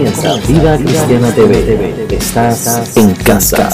Comienza Vida Cristiana TV. Estás en casa.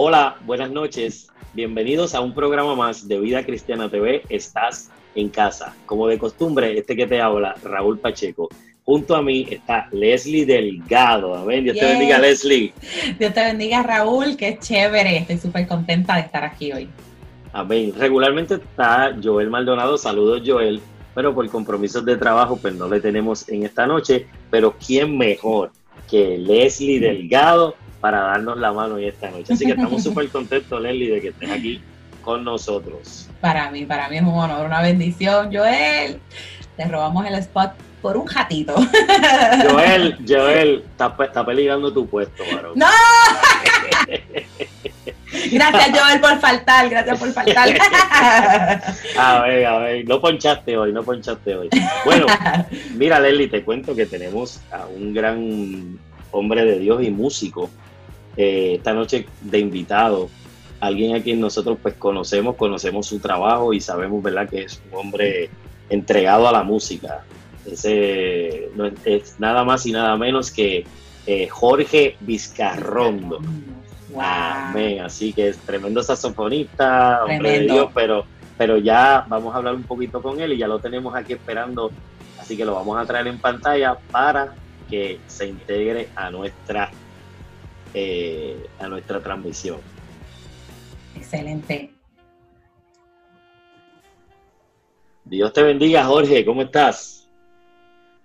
Hola, buenas noches. Bienvenidos a un programa más de Vida Cristiana TV. Estás en casa. Como de costumbre, este que te habla, Raúl Pacheco. Junto a mí está Leslie Delgado. Amén. Dios te bendiga, Leslie. Dios te bendiga, Raúl. Qué chévere. Estoy súper contenta de estar aquí hoy. Amén. Regularmente está Joel Maldonado. Saludos, Joel. Pero por compromisos de trabajo, pues no le tenemos en esta noche. Pero ¿quién mejor que Leslie Delgado para darnos la mano en esta noche? Así que estamos súper contentos, Leslie, de que estés aquí con nosotros. Para mí, para mí es un honor, una bendición, Joel. Te robamos el spot por un jatito. Joel, Joel, está, peligrando tu puesto, varón. ¡No! Gracias, Joel, por faltar, gracias por faltar. a ver, a ver, no ponchaste hoy, no ponchaste hoy. Bueno, mira, Lely, te cuento que tenemos a un gran hombre de Dios y músico eh, esta noche de invitado. Alguien a quien nosotros pues conocemos, conocemos su trabajo y sabemos, ¿verdad?, que es un hombre entregado a la música. Ese no es, nada más y nada menos que eh, Jorge Vizcarrondo. Amén. Así que es tremendo saxofonista, hombre de Dios, pero, pero ya vamos a hablar un poquito con él y ya lo tenemos aquí esperando. Así que lo vamos a traer en pantalla para que se integre a nuestra, eh, a nuestra transmisión. Excelente. Dios te bendiga, Jorge. ¿Cómo estás?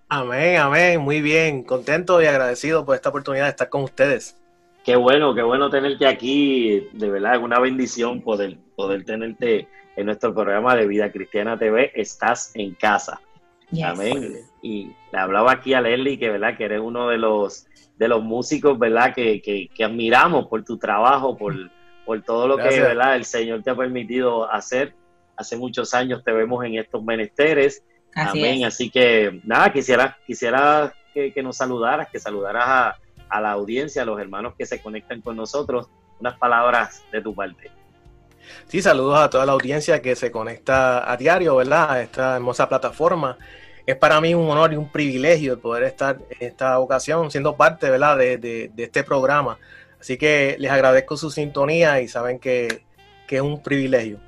Amén, amén. Muy bien. Contento y agradecido por esta oportunidad de estar con ustedes. Qué bueno, qué bueno tenerte aquí. De verdad, es una bendición poder, poder tenerte en nuestro programa de Vida Cristiana TV. Estás en casa. Amén. Y le hablaba aquí a Leslie que, ¿verdad? que eres uno de los, de los músicos ¿verdad? Que, que, admiramos por tu trabajo, por, por todo lo que ¿verdad? el Señor te ha permitido hacer hace muchos años te vemos en estos menesteres. Amén. Así que nada, quisiera, quisiera que, nos saludaras, que saludaras a, a, la audiencia, a los hermanos que se conectan con nosotros, unas palabras de tu parte. Sí, saludos a toda la audiencia que se conecta a diario, ¿verdad? A esta hermosa plataforma. Es para mí un honor y un privilegio poder estar en esta ocasión siendo parte, ¿verdad? De, de, este programa. Así que les agradezco su sintonía y saben que, que es un privilegio.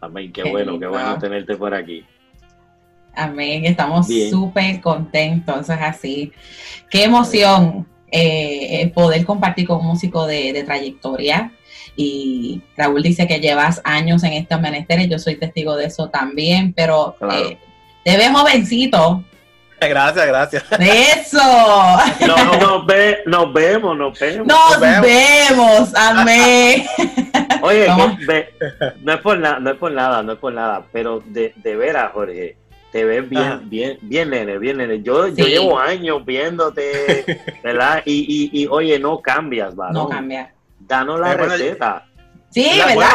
Amén, qué, bueno, qué bueno tenerte por aquí. Amén, estamos súper contentos, es así. Qué emoción eh, poder compartir con un músico de, trayectoria. Y Raúl dice que llevas años en estos menesteres, yo soy testigo de eso también, pero eh, te ves jovencito, Gracias, gracias. Eso. No, nos, ve, nos vemos, nos vemos. Nos, vemos. amén. Oye, no es por nada, no es por nada, no es por nada, pero de, de veras, Jorge, te ves bien, bien, bien, nene, bien, nene. Yo, yo llevo años viéndote, ¿verdad? Y, y, y oye, no cambias, ¿verdad? No cambia. Danos la receta. Sí, ¿verdad?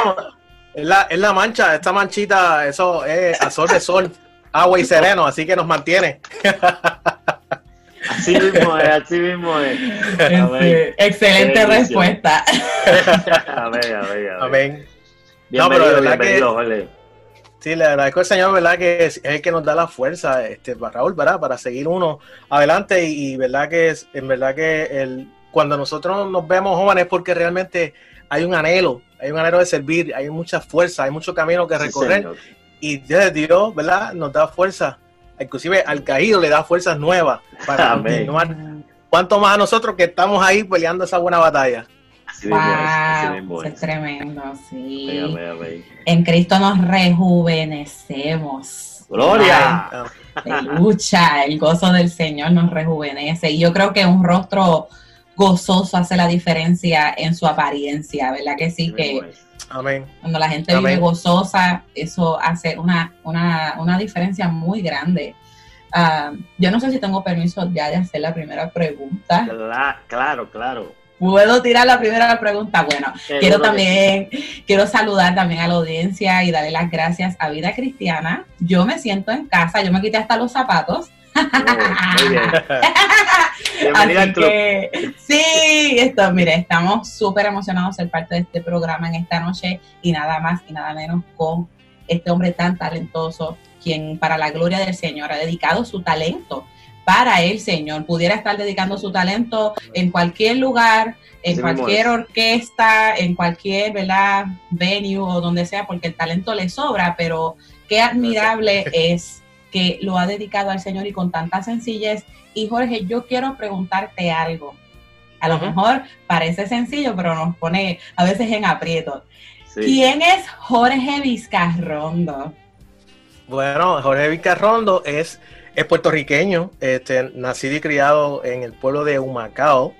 es, la, es la mancha, esta manchita, eso es a sol de sol agua y sereno, así que nos mantiene. Así mismo es, así mismo es. Este, excelente respuesta. Amén, amén, amén. No, pero de verdad que, Sí, le agradezco al Señor, ¿verdad? Que es el que nos da la fuerza, este, Raúl, ¿verdad? Para seguir uno adelante y, verdad que es, en verdad que el, cuando nosotros nos vemos jóvenes porque realmente hay un anhelo, hay un anhelo de servir, hay mucha fuerza, hay mucho camino que recorrer y Dios, ¿verdad? Nos da fuerza, inclusive al caído le da fuerzas nuevas para continuar. Cuanto más a nosotros que estamos ahí peleando esa buena batalla. Así wow, es, tremendo, sí. En Cristo nos rejuvenecemos. Gloria. De lucha, el gozo del Señor nos rejuvenece. Y yo creo que un rostro gozoso hace la diferencia en su apariencia, ¿verdad? Que sí, que Amén. Cuando la gente vive gozosa, eso hace una, una, diferencia muy grande. Ah, yo no sé si tengo permiso ya de hacer la primera pregunta. Claro, claro. ¿Puedo tirar la primera pregunta? Bueno, quiero también, quiero saludar también a la audiencia y darle las gracias a Vida Cristiana. Yo me siento en casa, yo me quité hasta los zapatos sí, esto, mire, estamos súper emocionados de ser parte de este programa en esta noche y nada más y nada menos con este hombre tan talentoso, quien para la gloria del Señor ha dedicado su talento para el Señor. Pudiera estar dedicando su talento en cualquier lugar, en cualquier orquesta, en cualquier ¿verdad? venue o donde sea, porque el talento le sobra, pero qué admirable es que lo ha dedicado al Señor y con tanta sencillez. Y Jorge, yo quiero preguntarte algo. A lo mejor parece sencillo, pero nos pone a veces en aprieto. ¿Quién es Jorge Vizcarrondo? Bueno, Jorge Vizcarrondo es, es puertorriqueño, este, nacido y criado en el pueblo de Humacao,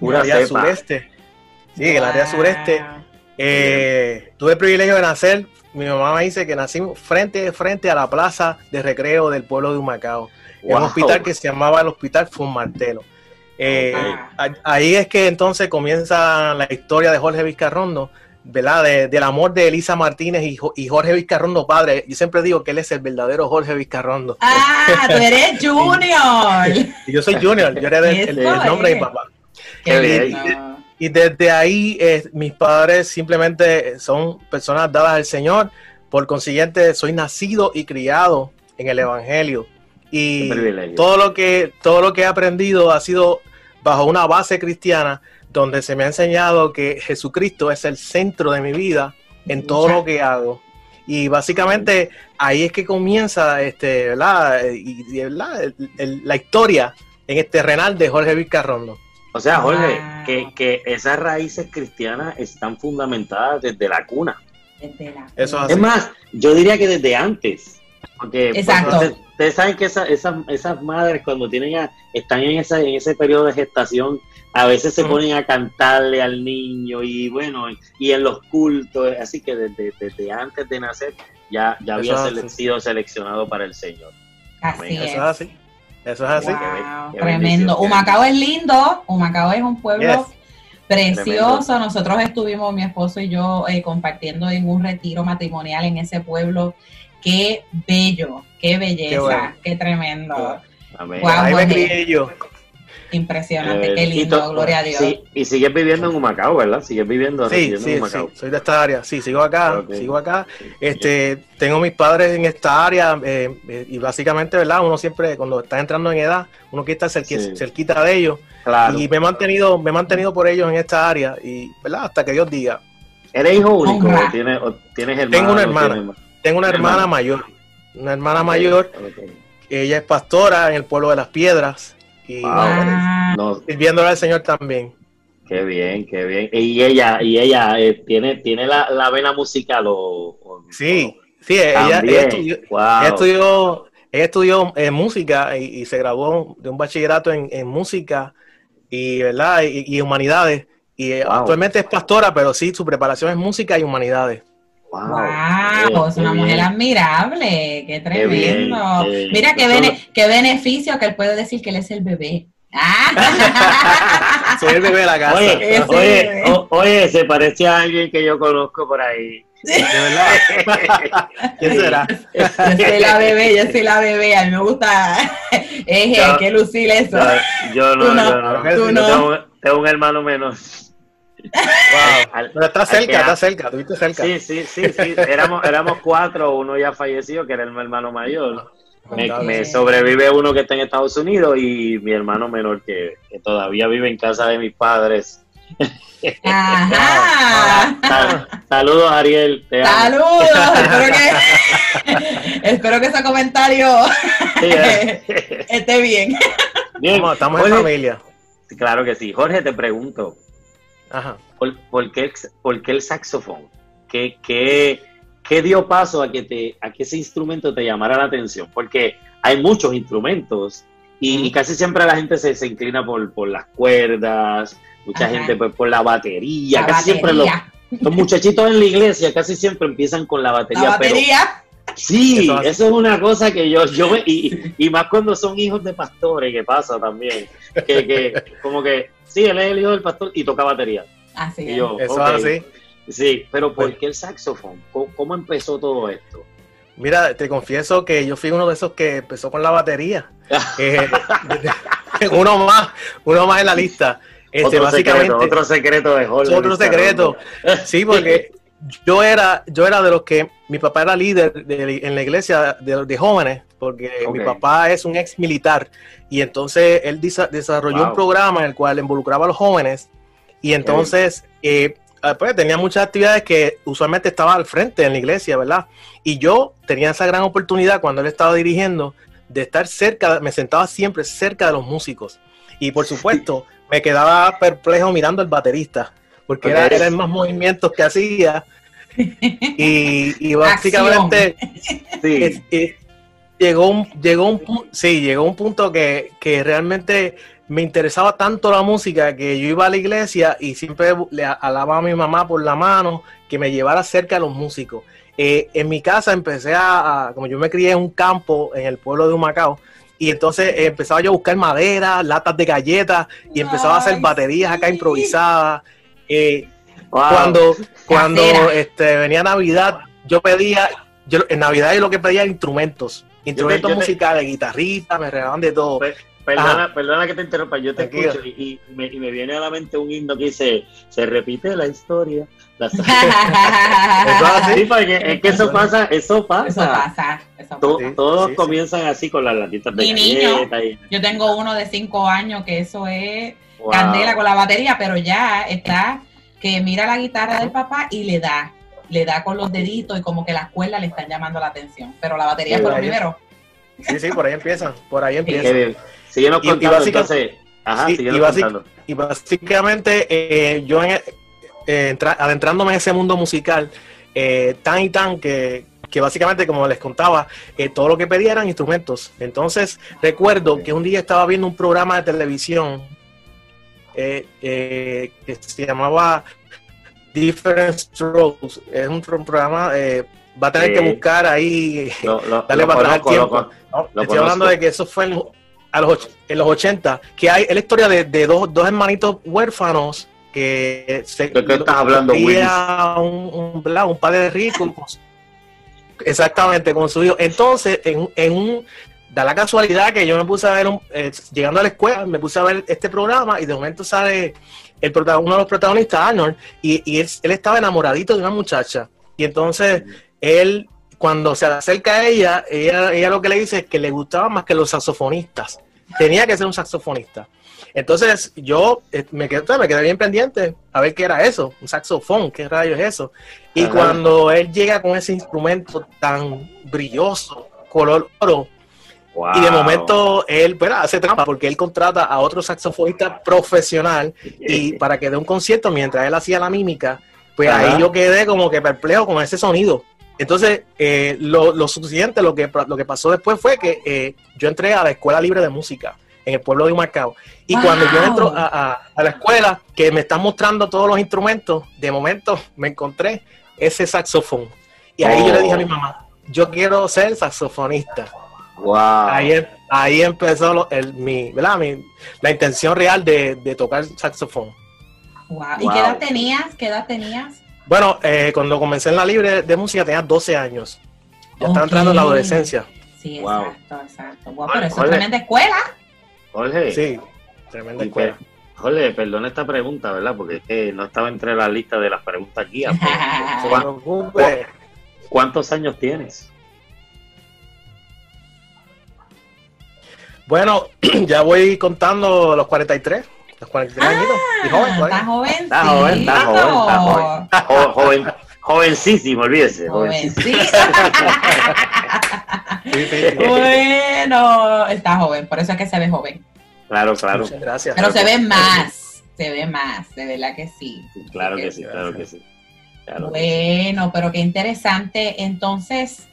en el área sureste. Sí, en el área sureste. Eh, tuve el privilegio de nacer, mi mamá me dice que nací frente, frente a la plaza de recreo del pueblo de Humacao, en un hospital que se llamaba el Hospital Funmartelo. Eh, ahí es que entonces comienza la historia de Jorge Vizcarrondo, ¿verdad? del amor de Elisa Martínez y, Jorge Vizcarrondo padre. Yo siempre digo que él es el verdadero Jorge Vizcarrondo. Ah, tú eres Junior. yo soy Junior, yo era el, nombre de mi papá. y, desde ahí eh, mis padres simplemente son personas dadas al Señor. Por consiguiente, soy nacido y criado en el Evangelio. Y todo lo que todo lo que he aprendido ha sido bajo una base cristiana donde se me ha enseñado que Jesucristo es el centro de mi vida en todo lo que hago. Y básicamente ahí es que comienza este, ¿verdad? Y, la historia en este renal de Jorge Vizcarrondo. O sea, Jorge, que, esas raíces cristianas están fundamentadas desde la cuna. Eso es, más, yo diría que desde antes. Porque pues, Exacto. ustedes saben que esas, esas, madres cuando tienen están en, esa, en ese periodo de gestación a veces se ponen a cantarle al niño y bueno, y en los cultos, así que desde, antes de nacer ya, ya había sido seleccionado para el Señor. Así Eso es así. Eso es así. tremendo. Humacao es lindo, Humacao es un pueblo precioso. Nosotros estuvimos, mi esposo y yo, eh, compartiendo en un retiro matrimonial en ese pueblo. Qué bello, qué belleza, qué, tremendo. Ahí me crié yo. Impresionante, qué eh, lindo, gloria a Dios. y sigues viviendo en Humacao, ¿verdad? Sigues viviendo sí, sí, Sí, soy de esta área, sí, sigo acá, sigo acá. Este, tengo mis padres en esta área eh, eh, y básicamente, ¿verdad? Uno siempre, cuando está entrando en edad, uno quiere estar cerquita de ellos. Y me he mantenido, me he mantenido por ellos en esta área y, ¿verdad? Hasta que Dios diga. ¿Eres hijo único o tienes, hermano? Tengo una hermana, tengo una hermana mayor, una hermana mayor. Ella es pastora en el pueblo de las Piedras y sirviéndole al Señor también. Qué bien, qué bien. Y ella, y ella eh, tiene, tiene la, la, vena musical o, sí, sí, ella, estudió, ella, estudió, ella estudió eh, música y, se graduó de un bachillerato en, en música y verdad y, humanidades. Y eh, actualmente es pastora, pero sí, su preparación es música y humanidades. Wow, es una mujer admirable, qué tremendo. Mira qué, qué beneficio que él puede decir que él es el bebé. Ah. Soy el bebé de la casa. Oye, oye, se parece a alguien que yo conozco por ahí. ¿De verdad? ¿Quién será? Yo soy la bebé, yo soy la bebé. A mí me gusta. Es que lucir eso. Yo no, no, yo no. Tú no. Tengo, tengo un hermano menos. Wow. Pero está cerca, está cerca, tuviste cerca. Sí, sí, sí, sí. Éramos, éramos cuatro, uno ya falleció, que era el hermano mayor. Me, sobrevive uno que está en Estados Unidos y mi hermano menor que, todavía vive en casa de mis padres. Ajá. Saludos, Ariel. Saludos. espero, que, espero que ese comentario esté bien. bien. estamos en familia. Claro que sí. Jorge, te pregunto, ¿Por, qué, el saxofón? ¿Qué, qué, dio paso a que, te, a que ese instrumento te llamara la atención? Porque hay muchos instrumentos y, casi siempre la gente se, inclina por, las cuerdas, mucha gente pues, por la batería. casi siempre los, muchachitos en la iglesia casi siempre empiezan con la batería. La batería. Sí, eso, es una cosa que yo, yo y, y, más cuando son hijos de pastores, que pasa también, que, que como que Sí, él es el hijo del pastor y toca batería. Así Eso es así. Sí, pero ¿por qué el saxofón? ¿Cómo, empezó todo esto? Mira, te confieso que yo fui uno de esos que empezó con la batería. Eh, uno más, uno más en la lista. Este, otro, básicamente, secreto, otro secreto de Jorge. Otro secreto. Sí, porque yo era, yo era de los que mi papá era líder en la iglesia de, jóvenes, porque mi papá es un ex militar. Y entonces él desarrolló un programa en el cual involucraba a los jóvenes. Y entonces eh, ah, pues, tenía muchas actividades que usualmente estaba al frente en la iglesia, ¿verdad? Y yo tenía esa gran oportunidad cuando él estaba dirigiendo de estar cerca, me sentaba siempre cerca de los músicos. Y por supuesto me quedaba perplejo mirando al baterista porque era, eran más movimientos que hacía. Y, básicamente llegó un, llegó un sí, llegó un punto que, realmente me interesaba tanto la música que yo iba a la iglesia y siempre le alababa a mi mamá por la mano que me llevara cerca a los músicos. Eh, en mi casa empecé a, como yo me crié en un campo en el pueblo de Humacao, y entonces empezaba yo a buscar madera, latas de galletas y empezaba a hacer baterías acá improvisadas. Eh, cuando cuando este, venía Navidad, yo pedía, yo, en Navidad yo lo que pedía era instrumentos, instrumentos musicales, guitarristas, me regalaban de todo. Perdona, perdona que te interrumpa, yo te escucho y, me, viene a la mente un himno que dice, se repite la historia. La... eso así, porque es que eso pasa, eso pasa. Eso pasa. todos comienzan así con las latitas de galleta. Yo tengo uno de cinco años que eso es candela con la batería, pero ya está que mira la guitarra del papá y le da, le da con los deditos y como que las cuerdas le están llamando la atención. Pero la batería fue lo primero. Sí, sí, por ahí empiezan, por ahí empiezan. Síguenos contando, y, entonces. Ajá, y, y, básicamente eh, yo eh, adentrándome en ese mundo musical, eh, tan y tan que, que básicamente, como les contaba, todo lo que pedía eran instrumentos. Entonces, recuerdo que un día estaba viendo un programa de televisión eh, eh, que se llamaba Different Strokes. Es un, programa, eh, va a tener que buscar ahí, darle para atrás tiempo. estoy hablando de que eso fue en, a los, en los 80, que hay es la historia de, de dos, dos hermanitos huérfanos que se ¿De qué estás hablando, un, un, un, padre rico exactamente con su hijo. Entonces en, en un da la casualidad que yo me puse a ver, eh, llegando a la escuela, me puse a ver este programa y de momento sale el uno de los protagonistas, Arnold, y, él, estaba enamoradito de una muchacha. Y entonces él, cuando se acerca a ella, ella, lo que le dice es que le gustaba más que los saxofonistas. Tenía que ser un saxofonista. Entonces yo eh, me quedé, me quedé bien pendiente a ver qué era eso, un saxofón, qué rayos es eso. Y cuando él llega con ese instrumento tan brilloso, color oro, y de momento él hace trampa porque él contrata a otro saxofonista profesional y para que dé un concierto mientras él hacía la mímica, pues ahí yo quedé como que perplejo con ese sonido. Entonces, eh, lo, lo, suficiente, lo que, lo que pasó después fue que eh, yo entré a la Escuela Libre de Música en el pueblo de Humacao. Y cuando yo entro a, la escuela, que me están mostrando todos los instrumentos, de momento me encontré ese saxofón. Y ahí yo le dije a mi oh. mamá, yo quiero ser saxofonista. Ahí, em, ahí empezó el, mi, ¿verdad? la intención real de, tocar saxofón. ¿Y qué edad tenías? ¿Qué edad tenías? Bueno, eh, cuando comencé en la libre de música tenía 12 años. Ya estaba entrando en la adolescencia. Sí, exacto, exacto. Wow, pero eso es tremenda escuela. Jorge. Sí, tremenda escuela. Jorge, perdona esta pregunta, ¿verdad? Porque no estaba entre la lista de las preguntas aquí. ¿Cuántos años tienes? Bueno, ya voy contando los 43. Los 43 años. Y joven, Está joven. Está joven, está joven. Está joven. jovencísimo, olvídese. Jovencísimo. bueno, está joven, por eso es que se ve joven. Claro, claro. Muchas gracias. Pero se ve más, se ve más, de verdad que sí. Claro que sí, claro que sí. bueno, pero qué interesante. Entonces,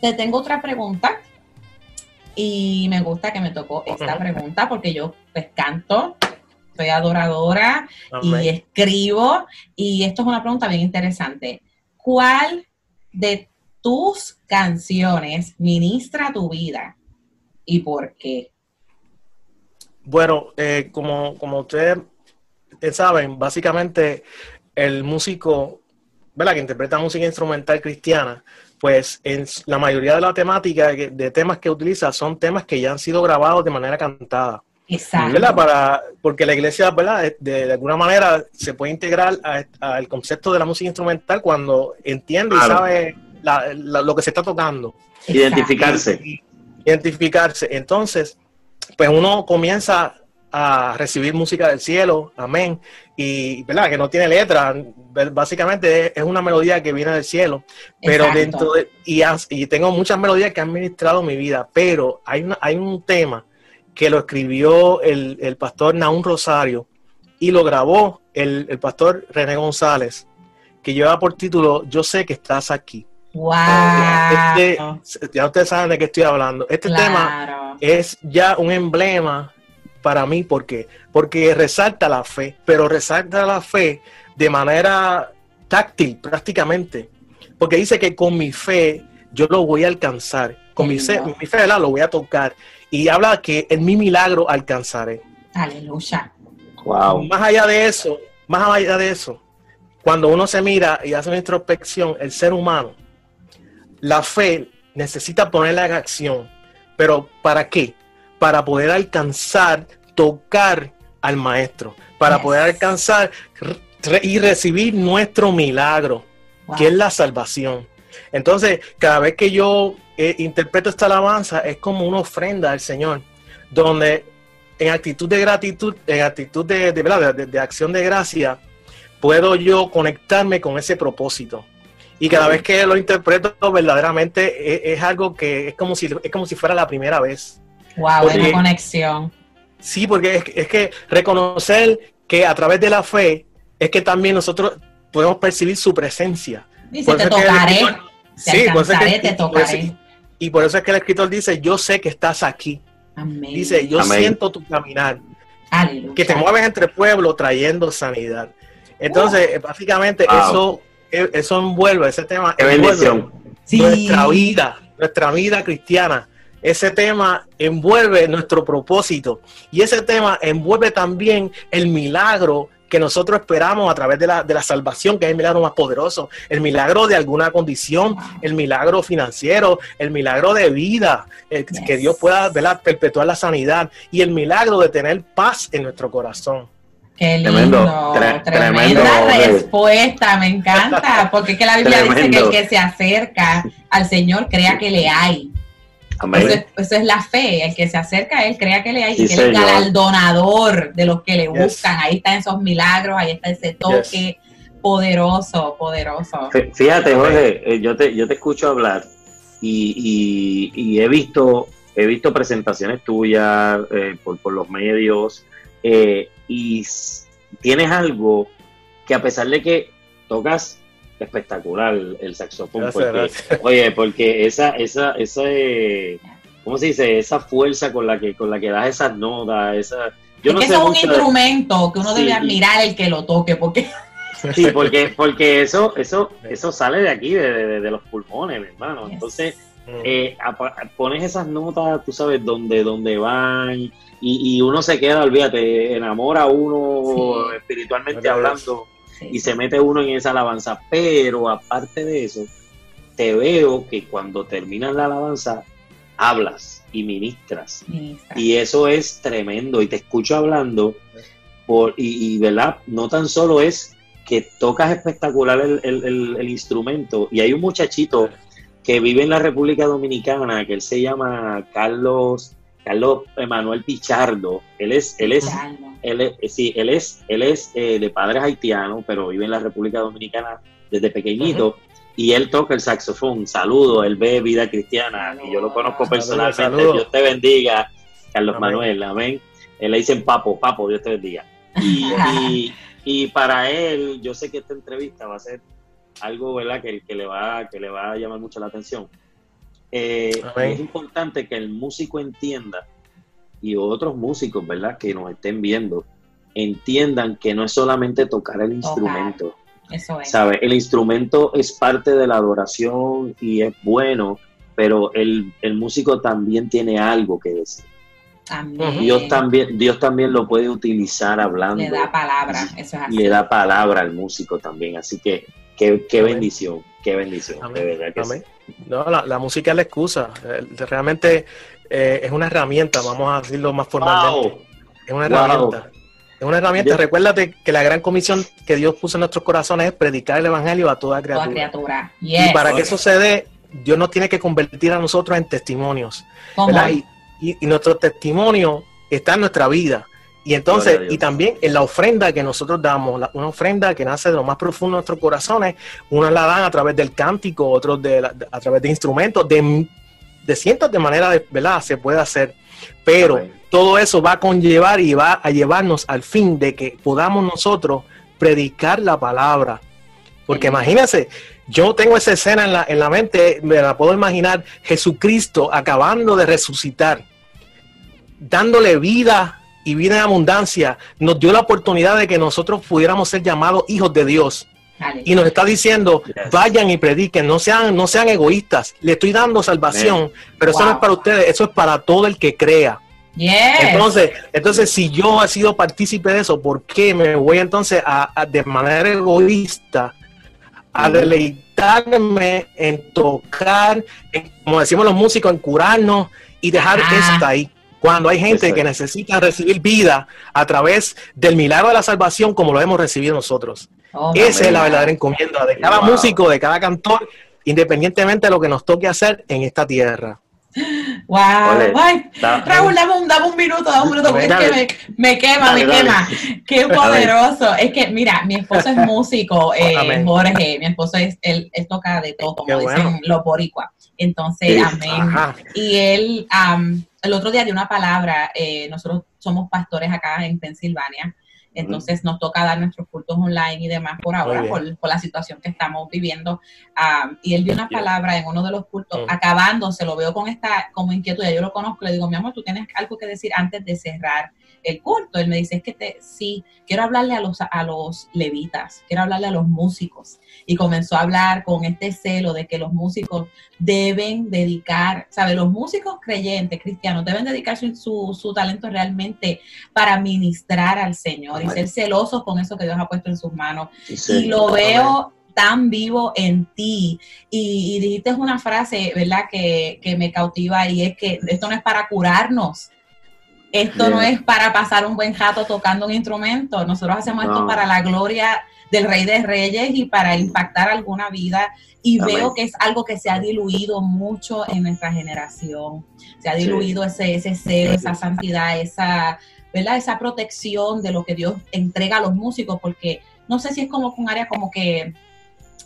te tengo otra pregunta y me gusta que me tocó esta pregunta porque yo pues canto, soy adoradora y escribo. Y esto es una pregunta bien interesante. ¿Cuál de tus canciones ministra tu vida y por qué? Bueno, eh, como, como ustedes saben, básicamente el músico, ¿verdad? Que interpreta música instrumental cristiana, pues en la mayoría de la temática de temas que utiliza son temas que ya han sido grabados de manera cantada. ¿verdad? Para, porque la iglesia, ¿verdad? De, alguna manera se puede integrar al concepto de la música instrumental cuando entiende y sabe lo que se está tocando. Identificarse. identificarse. Entonces, pues uno comienza a recibir música del cielo, amén, y verdad que no tiene letra, básicamente es una melodía que viene del cielo, pero dentro de, y, y, tengo muchas melodías que han ministrado mi vida, pero hay, una, hay un tema que lo escribió el, el pastor Naún Rosario y lo grabó el, el, pastor René González, que lleva por título Yo sé que estás aquí. Wow. Este, ya ustedes saben de qué estoy hablando. Este tema es ya un emblema para mí, ¿por qué? Porque resalta la fe, pero resalta la fe de manera táctil prácticamente, porque dice que con mi fe yo lo voy a alcanzar, con mi, fe, mi fe lo voy a tocar, y habla que en mi milagro alcanzaré. Aleluya. Wow. Más allá de eso, más allá de eso, cuando uno se mira y hace una introspección, el ser humano, la fe necesita ponerla en acción, pero ¿para qué? Para poder alcanzar, tocar al maestro, para poder alcanzar y recibir nuestro milagro, que es la salvación. Entonces, cada vez que yo eh, interpreto esta alabanza, es como una ofrenda al Señor, donde en actitud de gratitud, en actitud de, de, acción de gracia, puedo yo conectarme con ese propósito. Y cada vez que lo interpreto, verdaderamente es, es, algo que es como si es como si fuera la primera vez. Wow, una conexión. Sí, porque es, que reconocer que a través de la fe es que también nosotros podemos percibir su presencia. Dice, te tocaré, sí, te tocaré. Y por eso es que el escritor dice, yo sé que estás aquí. Dice, yo siento tu caminar. Que te mueves entre pueblos trayendo sanidad. Entonces, básicamente, eso, eso envuelve, ese tema envuelve nuestra vida, nuestra vida cristiana ese tema envuelve nuestro propósito y ese tema envuelve también el milagro que nosotros esperamos a través de la, de la salvación, que es el milagro más poderoso, el milagro de alguna condición, el milagro financiero, el milagro de vida, que Dios pueda perpetuar la sanidad y el milagro de tener paz en nuestro corazón. Qué lindo, tremenda respuesta, me encanta, porque es que la Biblia dice que el que se acerca al Señor crea que le hay. Eso es, la fe, el que se acerca a él crea que le hay, que es el galardonador de los que le buscan, ahí están esos milagros, ahí está ese toque poderoso, poderoso. Fíjate, Jorge, eh, yo te, yo te escucho hablar y, he visto he visto presentaciones tuyas eh, por, los medios eh, y tienes algo que a pesar de que tocas espectacular el saxofón. porque, Oye, porque esa, esa, esa, ¿cómo se dice? Esa fuerza con la que, con la que das esas notas, esa. Yo es no que es un instrumento que uno debe admirar el que lo toque, porque. Sí, porque, porque eso, eso, eso sale de aquí, de, de, los pulmones, hermano. Entonces, mm. eh, pones esas notas, tú sabes dónde, dónde van, y, y uno se queda, olvídate, enamora a uno espiritualmente hablando y se mete uno en esa alabanza. Pero aparte de eso, te veo que cuando terminas la alabanza, hablas y ministras. Y eso es tremendo. Y te escucho hablando, por, y, ¿verdad? No tan solo es que tocas espectacular el, instrumento. Y hay un muchachito que vive en la República Dominicana, que él se llama Carlos, Carlos Emanuel Pichardo. Él es, él es, él es, eh, sí, él es, él es eh, de padres haitianos, pero vive en la República Dominicana desde pequeñito. Y él toca el saxofón. Saludo, él ve vida cristiana. y yo lo conozco personalmente. Dios te bendiga, Carlos Manuel. Amén. Él le dicen papo, papo, Dios te bendiga. Y, para él, yo sé que esta entrevista va a ser algo, ¿verdad? Que, que, le, va, que le va a llamar mucho la atención. Eh, es importante que el músico entienda y otros músicos, ¿verdad? Que nos estén viendo, entiendan que no es solamente tocar el instrumento. Eso es. ¿Sabe? El instrumento es parte de la adoración y es bueno, pero el, músico también tiene algo que decir. Dios también, Dios también lo puede utilizar hablando. Le da palabra, eso es así. Le da palabra al músico también. Así que qué, qué bendición, qué bendición. De verdad que No, la, la, música es la excusa. Eh, realmente eh, es una herramienta, vamos a decirlo más formalmente. Es una herramienta. Es una herramienta. Recuérdate que la gran comisión que Dios puso en nuestros corazones es predicar el evangelio a toda criatura. Y para que eso se dé, Dios nos tiene que convertir a nosotros en testimonios. Y, y, nuestro testimonio está en nuestra vida. Y entonces, y también en la ofrenda que nosotros damos, una ofrenda que nace de lo más profundo de nuestros corazones, unos la dan a través del cántico, otros de a través de instrumentos, de, de cientos de maneras, de, ¿verdad? Se puede hacer. Pero todo eso va a conllevar y va a llevarnos al fin de que podamos nosotros predicar la palabra. Porque imagínense, yo tengo esa escena en la, en la mente, me la puedo imaginar, Jesucristo acabando de resucitar, dándole vida y vida en abundancia, nos dio la oportunidad de que nosotros pudiéramos ser llamados hijos de Dios. Y nos está diciendo, vayan y prediquen, no sean, no sean egoístas. Le estoy dando salvación, pero eso no es para ustedes, eso es para todo el que crea. Entonces, entonces, si yo he sido partícipe de eso, ¿por qué me voy entonces a, de manera egoísta a deleitarme en tocar, como decimos los músicos, en curarnos y dejar esto ahí? Cuando hay gente que necesita recibir vida a través del milagro de la salvación como lo hemos recibido nosotros. Oh, Esa es la verdadera encomienda de cada músico, de cada cantor, independientemente de lo que nos toque hacer en esta tierra. Wow, Raúl, dame un, dame un, minuto, dame un minuto, porque es que me, quema, me quema. Qué poderoso. Es que, mira, mi esposo es músico, eh, Jorge, mi esposo es, él, toca de todo, como dicen los boricuas. Entonces, amén. Y él, el otro día dio una palabra, eh, nosotros somos pastores acá en Pensilvania, entonces nos toca dar nuestros cultos online y demás por ahora, por, la situación que estamos viviendo. Ah, y él dio una palabra en uno de los cultos, mm. acabándose, lo veo con esta como inquietud, ya yo lo conozco, le digo, mi amor, tú tienes algo que decir antes de cerrar el culto. Él me dice, es que te, sí, quiero hablarle a los, a los levitas, quiero hablarle a los músicos. Y comenzó a hablar con este celo de que los músicos deben dedicar, ¿sabe? Los músicos creyentes, cristianos, deben dedicar su, su, talento realmente para ministrar al Señor y ser celosos con eso que Dios ha puesto en sus manos. y lo veo tan vivo en ti. Y, dijiste una frase, ¿verdad?, que, que, me cautiva y es que esto no es para curarnos, esto no es para pasar un buen rato tocando un instrumento. Nosotros hacemos esto para la gloria del Rey de Reyes y para impactar alguna vida. Y veo que es algo que se ha diluido mucho en nuestra generación. Se ha diluido ese, ese ser, esa santidad, esa, ¿verdad? esa protección de lo que Dios entrega a los músicos, porque no sé si es como un área como que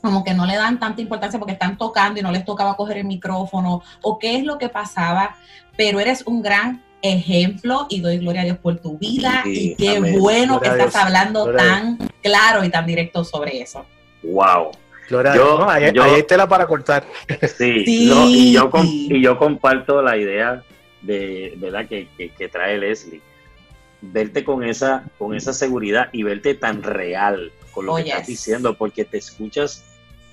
como que no le dan tanta importancia porque están tocando y no les tocaba coger el micrófono o qué es lo que pasaba, pero eres un gran ejemplo y doy gloria a Dios por tu vida y qué bueno que estás hablando tan claro y tan directo sobre eso. Wow. Gloria yo, ahí, hay tela para cortar. Sí, y, yo, y yo comparto la idea de verdad que, que, trae Leslie. Verte con esa, con esa seguridad y verte tan real con lo que estás diciendo, porque te escuchas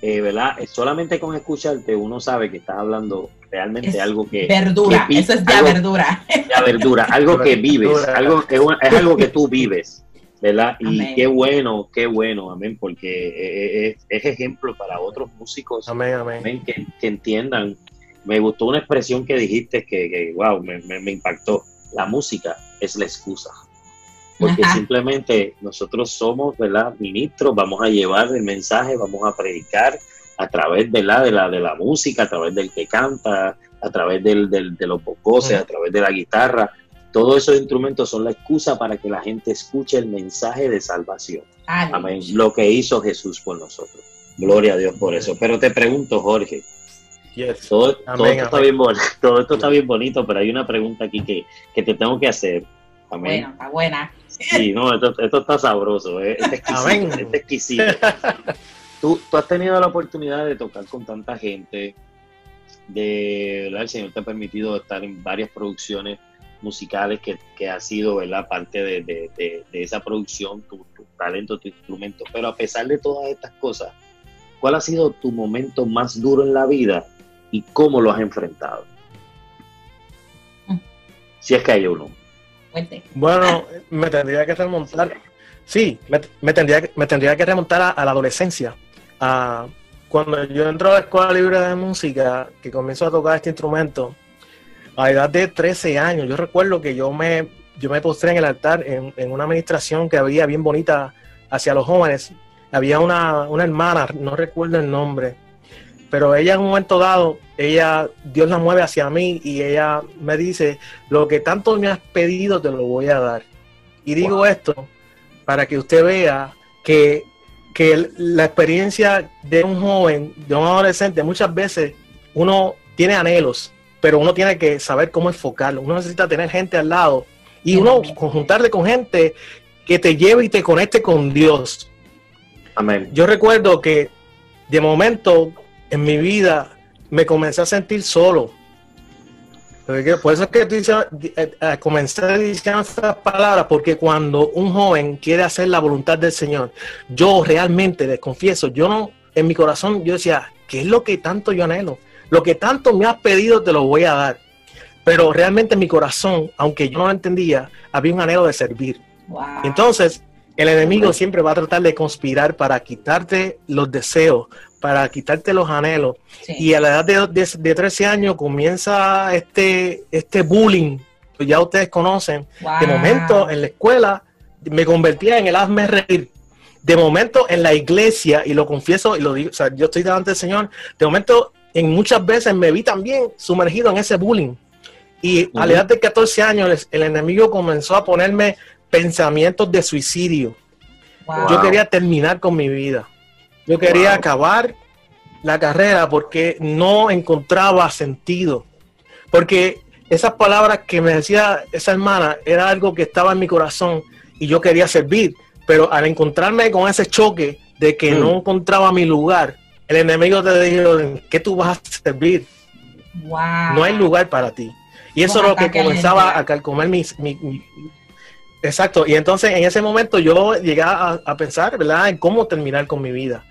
eh, ¿verdad? Solamente con escucharte uno sabe que estás hablando realmente algo que... Verdura, eso es ya verdura. Ya verdura, algo que vives, algo que es algo que tú vives, ¿verdad? Y qué bueno, qué bueno, amén, porque eh, eh, es, ejemplo para otros músicos amén, amén. Que, entiendan. Me gustó una expresión que dijiste que, que wow, me, me impactó. La música es la excusa porque simplemente nosotros somos, ¿verdad? Ministros, vamos a llevar el mensaje, vamos a predicar a través, De la, de la música, a través del que canta, a través del, de los voces, a través de la guitarra. Todos esos instrumentos son la excusa para que la gente escuche el mensaje de salvación. Amén. Lo que hizo Jesús por nosotros. Gloria a Dios por eso. Pero te pregunto, Jorge, Todo, esto Está bien, todo, esto está bien bonito, pero hay una pregunta aquí que, que te tengo que hacer. Amén. Bueno, está buena. Sí, no, esto, está sabroso, ¿eh? es exquisito. Es exquisito. ¿Tú, tú has tenido la oportunidad de tocar con tanta gente, de, ¿verdad? El Señor te ha permitido estar en varias producciones musicales que, que ha sido, ¿verdad? Parte de, de, de, esa producción, tu, tu, talento, tu instrumento. Pero a pesar de todas estas cosas, ¿cuál ha sido tu momento más duro en la vida y cómo lo has enfrentado? Mm. Si es que hay uno. Bueno, me tendría que remontar. Sí, me, tendría, me tendría que remontar a, la adolescencia. Cuando yo entro a la escuela libre de música, que comienzo a tocar este instrumento, a edad de 13 años, yo recuerdo que yo me, yo me postré en el altar en, en una administración que había bien bonita hacia los jóvenes. Había una, una hermana, no recuerdo el nombre, pero ella en un momento dado, ella, Dios la mueve hacia mí y ella me dice, lo que tanto me has pedido te lo voy a dar. Y digo esto para que usted vea que, que la experiencia de un joven, de un adolescente, muchas veces uno tiene anhelos, pero uno tiene que saber cómo enfocarlo. Uno necesita tener gente al lado y uno conjuntarte con gente que te lleve y te conecte con Dios. Amén. Yo recuerdo que de momento en mi vida me comencé a sentir solo. Por eso es que eh, eh, comencé diciendo estas palabras, porque cuando un joven quiere hacer la voluntad del Señor, yo realmente les confieso, yo no, en mi corazón, yo decía, ¿qué es lo que tanto yo anhelo? Lo que tanto me has pedido te lo voy a dar. Pero realmente en mi corazón, aunque yo no lo entendía, había un anhelo de servir. Entonces, el enemigo siempre va a tratar de conspirar para quitarte los deseos, para quitarte los anhelos. Y a la edad de, de, 13 años comienza este, este bullying, que ya ustedes conocen. De momento en la escuela me convertía en el hazme reír. De momento en la iglesia, y lo confieso y lo digo, o sea, yo estoy delante del Señor, de momento en muchas veces me vi también sumergido en ese bullying. Y a la edad de 14 años el, enemigo comenzó a ponerme pensamientos de suicidio. Yo quería terminar con mi vida. Yo quería acabar la carrera porque no encontraba sentido. Porque esas palabras que me decía esa hermana era algo que estaba en mi corazón y yo quería servir. Pero al encontrarme con ese choque de que no mm. encontraba mi lugar, el enemigo te dijo, ¿en qué tú vas a servir? No hay lugar para ti. Y eso es lo que comenzaba a calcomer mis, mi, Exacto, y entonces en ese momento yo llegué a, a, pensar, ¿verdad?, en cómo terminar con mi vida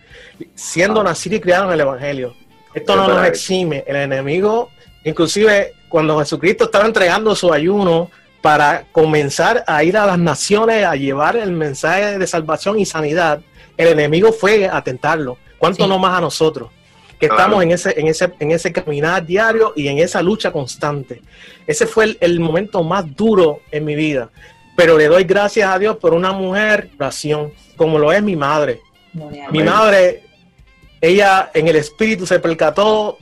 siendo nacido y criado en el Evangelio. Esto no nos exime. El enemigo, inclusive cuando Jesucristo estaba entregando su ayuno para comenzar a ir a las naciones a llevar el mensaje de salvación y sanidad, el enemigo fue a tentarlo. ¿Cuánto no más a nosotros? que estamos en ese, en ese, en ese caminar diario y en esa lucha constante. Ese fue el, el, momento más duro en mi vida. Pero le doy gracias a Dios por una mujer oración, como lo es mi madre. Mi madre, ella en el espíritu se percató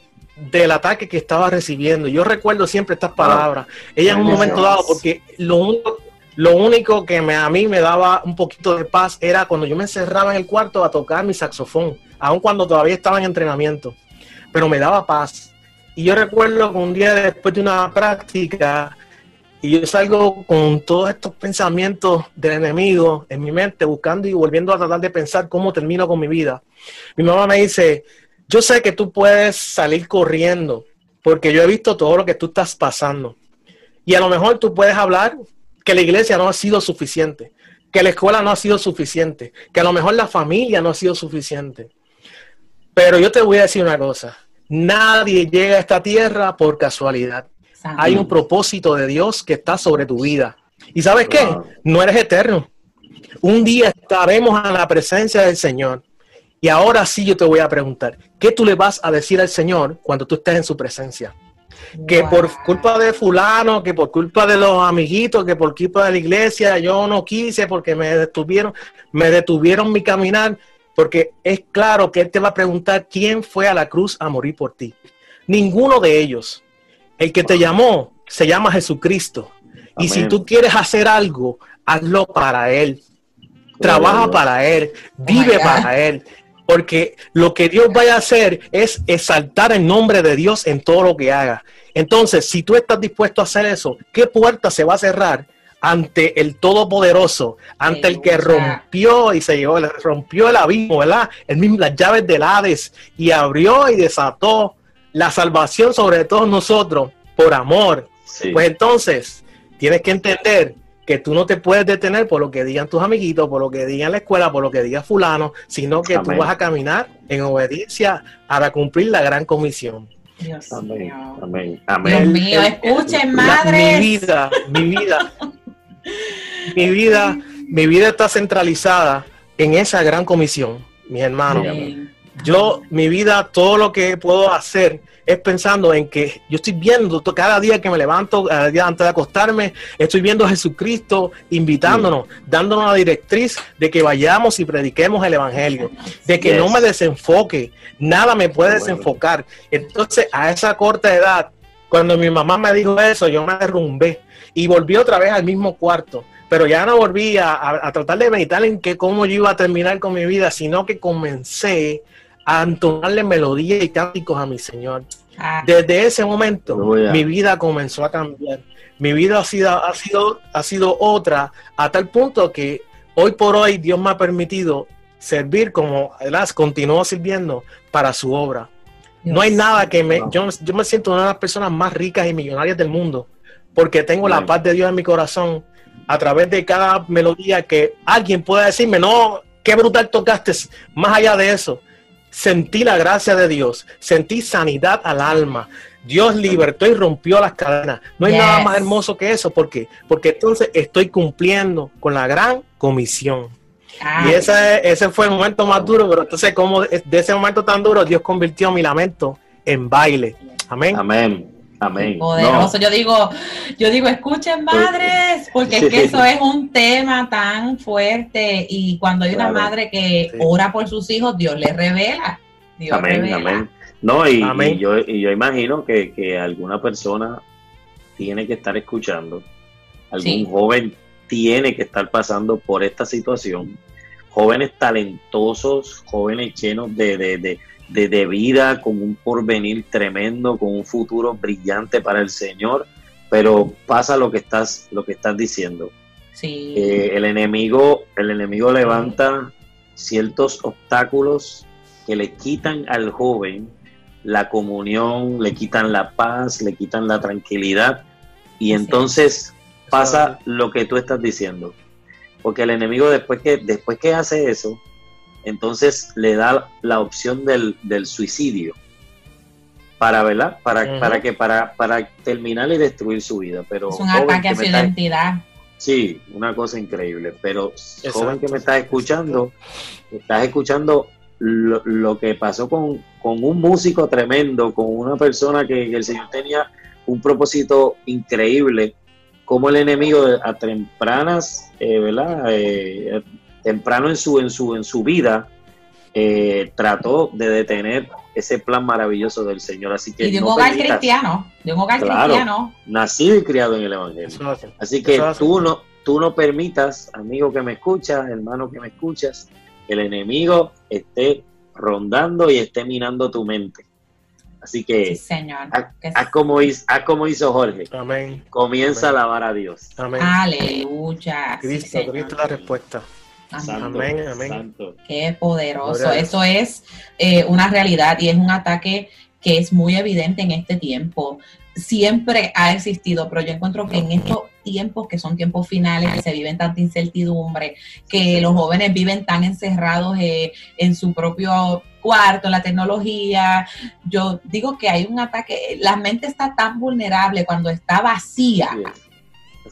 del ataque que estaba recibiendo. Yo recuerdo siempre estas palabras. Ella en un momento dado, porque lo único, lo único que me, a mí me daba un poquito de paz era cuando yo me encerraba en el cuarto a tocar mi saxofón, aun cuando todavía estaba en entrenamiento, pero me daba paz. Y yo recuerdo que un día después de una práctica, y yo salgo con todos estos pensamientos del enemigo en mi mente, buscando y volviendo a tratar de pensar cómo termino con mi vida. Mi mamá me dice, yo sé que tú puedes salir corriendo, porque yo he visto todo lo que tú estás pasando. Y a lo mejor tú puedes hablar que la iglesia no ha sido suficiente, que la escuela no ha sido suficiente, que a lo mejor la familia no ha sido suficiente. Pero yo te voy a decir una cosa, nadie llega a esta tierra por casualidad. Hay un propósito de Dios que está sobre tu vida. ¿Y sabes qué? No eres eterno. Un día estaremos a la presencia del Señor. Y ahora sí yo te voy a preguntar, ¿qué tú le vas a decir al Señor cuando tú estés en su presencia? Que por culpa de fulano, que por culpa de los amiguitos, que por culpa de la iglesia, yo no quise porque me detuvieron, me detuvieron mi caminar, porque es claro que Él te va a preguntar quién fue a la cruz a morir por ti. Ninguno de ellos. El que te llamó se llama Jesucristo. Y si tú quieres hacer algo, hazlo para Él. Trabaja para Él. Vive para Él. Porque lo que Dios vaya a hacer es exaltar el nombre de Dios en todo lo que haga. Entonces, si tú estás dispuesto a hacer eso, ¿qué puerta se va a cerrar ante el Todopoderoso, ante el que rompió y se llevó, rompió el abismo, ¿verdad? El mismo, las llaves del Hades y abrió y desató la salvación sobre todos nosotros por amor. Pues entonces, tienes que entender que tú no te puedes detener por lo que digan tus amiguitos, por lo que digan la escuela, por lo que diga fulano, sino que tú vas a caminar en obediencia para cumplir la gran comisión. Dios amén, amén, amén. Dios mío, escuchen, madre. Mi vida, mi vida, mi vida, mi vida está centralizada en esa gran comisión, mi hermano yo, mi vida, todo lo que puedo hacer es pensando en que yo estoy viendo cada día que me levanto, cada día antes de acostarme, estoy viendo a Jesucristo invitándonos, dándonos la directriz de que vayamos y prediquemos el Evangelio, de que no me desenfoque, nada me puede desenfocar. Entonces, a esa corta edad, cuando mi mamá me dijo eso, yo me derrumbé y volví otra vez al mismo cuarto pero ya no volví a, tratar de meditar en que cómo yo iba a terminar con mi vida, sino que comencé a entonarle melodías y cánticos a mi Señor. Ah. Desde ese momento, mi vida comenzó a cambiar. Mi vida ha sido, ha sido, ha sido otra, a tal punto que hoy por hoy Dios me ha permitido servir como, además, continúo sirviendo para su obra. No hay nada que me, yo, yo, me siento una de las personas más ricas y millonarias del mundo, porque tengo la paz de Dios en mi corazón a través de cada melodía que alguien pueda decirme, no, qué brutal tocaste, más allá de eso sentí la gracia de Dios, sentí sanidad al alma. Dios libertó y rompió las cadenas. No hay nada más hermoso que eso. ¿Por qué? Porque entonces estoy cumpliendo con la gran comisión. Y ese, ese fue el momento más duro, pero entonces como de ese momento tan duro, Dios convirtió mi lamento en baile. Amén. Amén. Amén. Poderoso. Yo digo, yo digo, escuchen madres, porque es que eso es un tema tan fuerte y cuando hay una madre que ora por sus hijos, Dios le revela. Dios amén, amén. No, y, yo, y yo imagino que, alguna persona tiene que estar escuchando, algún joven tiene que estar pasando por esta situación, jóvenes talentosos, jóvenes llenos de, de de, vida, con un porvenir tremendo, con un futuro brillante para el Señor, pero pasa lo que estás, lo que estás diciendo. Sí. Eh, el enemigo, el enemigo levanta ciertos obstáculos que le quitan al joven la comunión, le quitan la paz, le quitan la tranquilidad y entonces pasa lo que tú estás diciendo. Porque el enemigo después que después que hace eso, entonces le da la opción del, suicidio. Para ¿verdad? para para que para para terminar y destruir su vida. Pero es un ataque a su identidad. Sí una cosa increíble. Pero joven que me estás escuchando estás escuchando lo, que pasó con, un músico tremendo con una persona que, el señor tenía un propósito increíble como el enemigo a tempranas eh, verdad eh, temprano en su, en su, en su vida, eh, trató de detener ese plan maravilloso del Señor. Así que y de un hogar cristiano, de un hogar cristiano. Nacido y criado en el Evangelio. Así que tú no, tú no permitas, amigo que me escuchas, hermano que me escuchas, que el enemigo esté rondando y esté minando tu mente. Así que señor. Haz, como hizo, como hizo Jorge. Amén. Comienza a alabar a Dios. Amén. Aleluya. Cristo, Cristo la respuesta. Amén, amén. Qué poderoso. Eso es eh, una realidad y es un ataque que es muy evidente en este tiempo. Siempre ha existido, pero yo encuentro que en estos tiempos, que son tiempos finales, que se viven tanta incertidumbre, que los jóvenes viven tan encerrados eh, en su propio cuarto, en la tecnología. Yo digo que hay un ataque, la mente está tan vulnerable cuando está vacía.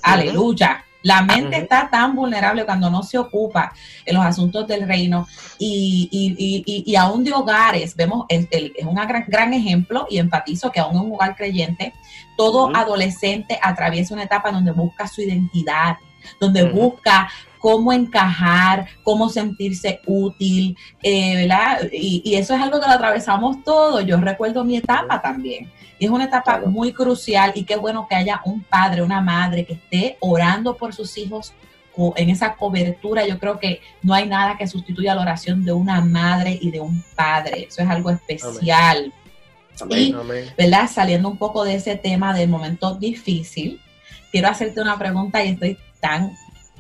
Aleluya. La mente está tan vulnerable cuando no se ocupa en los asuntos del reino y, y, y, aún de hogares, vemos, es, un gran, gran, ejemplo y enfatizo que aún en un hogar creyente, todo adolescente atraviesa una etapa donde busca su identidad, donde busca cómo encajar, cómo sentirse útil, eh, ¿verdad? Y, y, eso es algo que lo atravesamos todos. Yo recuerdo mi etapa también. Y es una etapa muy crucial y qué bueno que haya un padre, una madre que esté orando por sus hijos en esa cobertura. Yo creo que no hay nada que sustituya la oración de una madre y de un padre. Eso es algo especial. Y, ¿verdad? Saliendo un poco de ese tema del momento difícil, quiero hacerte una pregunta y estoy tan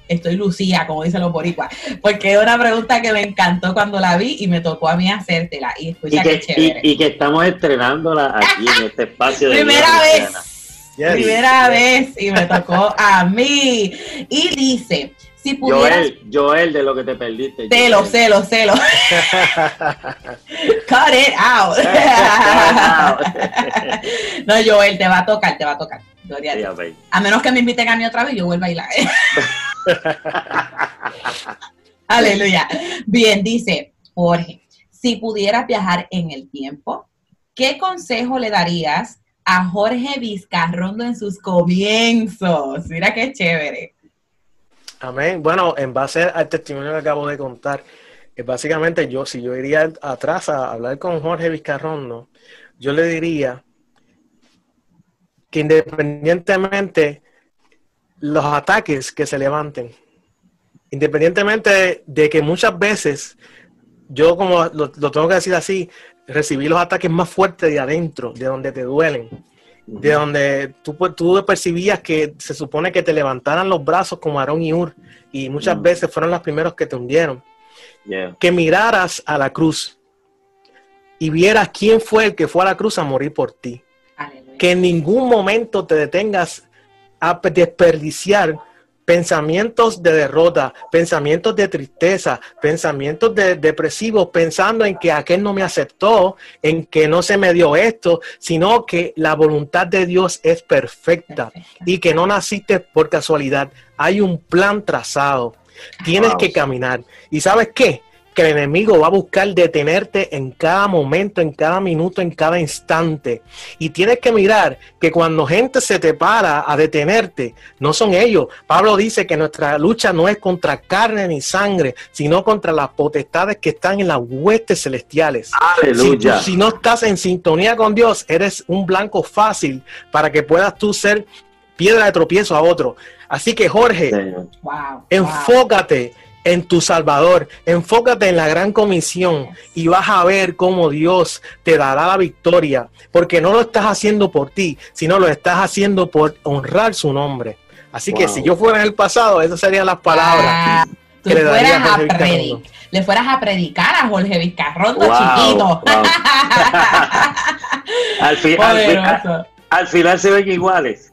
estoy lucía, como dicen los boricuas, porque es una pregunta que me encantó cuando la vi y me tocó a mí hacértela. Y escucha que, chévere. Y, que estamos estrenándola aquí en este espacio de Primera vez. Primera vez y me tocó a mí. Y dice, si pudieras... Joel, Joel, de lo que te perdiste. Celo, celo, celo. Cut it out. no, Joel, te va a tocar, te va a tocar. a, menos que me inviten a mí otra vez, yo vuelvo a bailar. Aleluya. Bien, dice Jorge, si pudieras viajar en el tiempo, ¿qué consejo le darías a Jorge Vizcarrondo en sus comienzos? Mira qué chévere. Amén. Bueno, en base al testimonio que acabo de contar, eh, básicamente yo, si yo iría atrás a hablar con Jorge Vizcarrondo, yo le diría que independientemente los ataques que se levanten, independientemente de que muchas veces, yo como lo, tengo que decir así, recibí los ataques más fuertes de adentro, de donde te duelen, de donde tú, tú percibías que se supone que te levantaran los brazos como Aarón y Ur, y muchas mm. veces fueron los primeros que te hundieron. Que miraras a la cruz y vieras quién fue el que fue a la cruz a morir por ti. Que en ningún momento te detengas a desperdiciar pensamientos de derrota, pensamientos de tristeza, pensamientos de depresivos, pensando en que aquel no me aceptó, en que no se me dio esto, sino que la voluntad de Dios es perfecta, y que no naciste por casualidad. Hay un plan trazado. Tienes que caminar. ¿Y sabes qué? Que el enemigo va a buscar detenerte en cada momento, en cada minuto, en cada instante. Y tienes que mirar que cuando gente se te para a detenerte, no son ellos. Pablo dice que nuestra lucha no es contra carne ni sangre, sino contra las potestades que están en las huestes celestiales. Aleluya. Si, no estás en sintonía con Dios, eres un blanco fácil para que puedas tú ser piedra de tropiezo a otro. Así que Jorge, enfócate en tu Salvador. Enfócate en la gran comisión y vas a ver cómo Dios te dará la victoria, porque no lo estás haciendo por ti, sino lo estás haciendo por honrar su nombre. Así que si yo fuera en el pasado, esas serían las palabras. que le, fueras a le fueras a predicar a Jorge Vizcarrondo chiquito. al, al final se ven iguales.